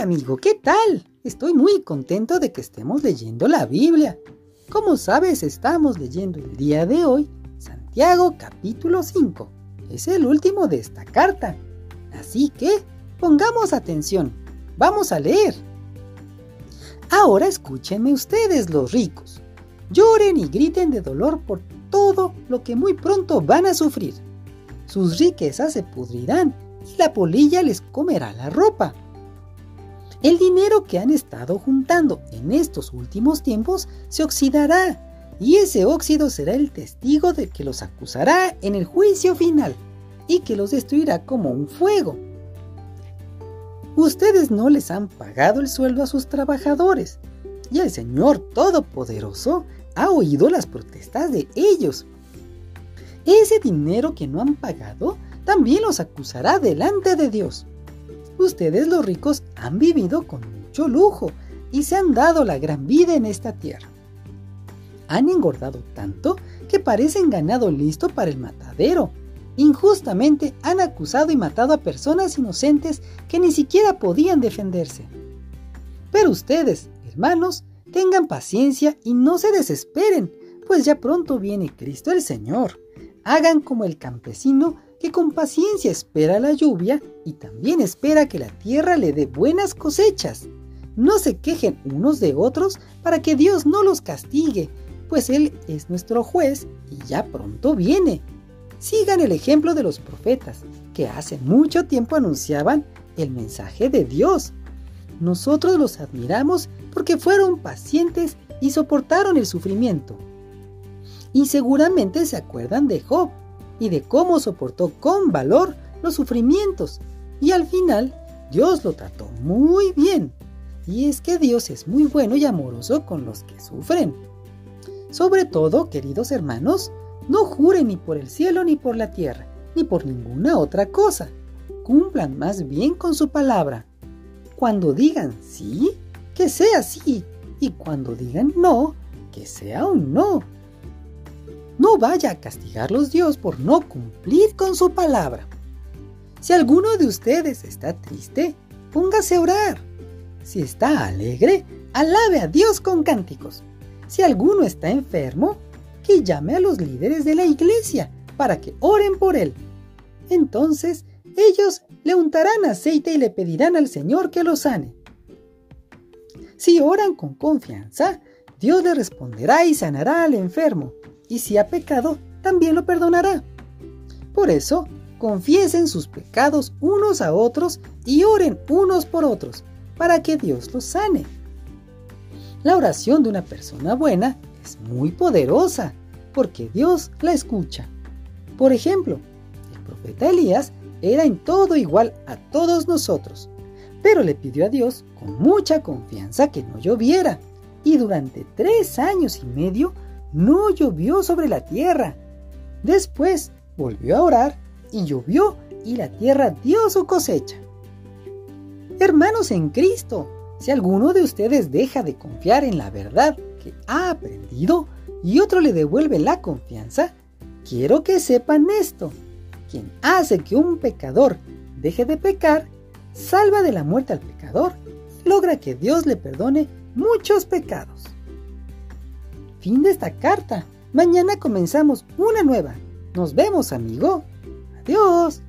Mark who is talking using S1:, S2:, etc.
S1: Amigo, ¿qué tal? Estoy muy contento de que estemos leyendo la Biblia. Como sabes, estamos leyendo el día de hoy Santiago capítulo 5. Es el último de esta carta. Así que pongamos atención. Vamos a leer. Ahora escúchenme ustedes los ricos. Lloren y griten de dolor por todo lo que muy pronto van a sufrir. Sus riquezas se pudrirán y la polilla les comerá la ropa. El dinero que han estado juntando en estos últimos tiempos se oxidará y ese óxido será el testigo de que los acusará en el juicio final y que los destruirá como un fuego. Ustedes no les han pagado el sueldo a sus trabajadores y el Señor Todopoderoso ha oído las protestas de ellos. Ese dinero que no han pagado también los acusará delante de Dios. Ustedes los ricos han vivido con mucho lujo y se han dado la gran vida en esta tierra. Han engordado tanto que parecen ganado listo para el matadero. Injustamente han acusado y matado a personas inocentes que ni siquiera podían defenderse. Pero ustedes, hermanos, tengan paciencia y no se desesperen, pues ya pronto viene Cristo el Señor. Hagan como el campesino que con paciencia espera la lluvia y también espera que la tierra le dé buenas cosechas. No se quejen unos de otros para que Dios no los castigue, pues Él es nuestro juez y ya pronto viene. Sigan el ejemplo de los profetas, que hace mucho tiempo anunciaban el mensaje de Dios. Nosotros los admiramos porque fueron pacientes y soportaron el sufrimiento. Y seguramente se acuerdan de Job, y de cómo soportó con valor los sufrimientos. Y al final, Dios lo trató muy bien. Y es que Dios es muy bueno y amoroso con los que sufren. Sobre todo, queridos hermanos, no juren ni por el cielo ni por la tierra, ni por ninguna otra cosa. Cumplan más bien con su palabra. Cuando digan sí, que sea sí. Y cuando digan no, que sea un no no vaya a castigarlos Dios por no cumplir con su palabra. Si alguno de ustedes está triste, póngase a orar. Si está alegre, alabe a Dios con cánticos. Si alguno está enfermo, que llame a los líderes de la iglesia para que oren por él. Entonces ellos le untarán aceite y le pedirán al Señor que lo sane. Si oran con confianza, Dios le responderá y sanará al enfermo y si ha pecado, también lo perdonará. Por eso, confiesen sus pecados unos a otros y oren unos por otros, para que Dios los sane. La oración de una persona buena es muy poderosa, porque Dios la escucha. Por ejemplo, el profeta Elías era en todo igual a todos nosotros, pero le pidió a Dios con mucha confianza que no lloviera, y durante tres años y medio no llovió sobre la tierra. Después volvió a orar y llovió y la tierra dio su cosecha. Hermanos en Cristo, si alguno de ustedes deja de confiar en la verdad que ha aprendido y otro le devuelve la confianza, quiero que sepan esto. Quien hace que un pecador deje de pecar, salva de la muerte al pecador, logra que Dios le perdone muchos pecados fin de esta carta. Mañana comenzamos una nueva. Nos vemos, amigo. Adiós.